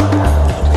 Música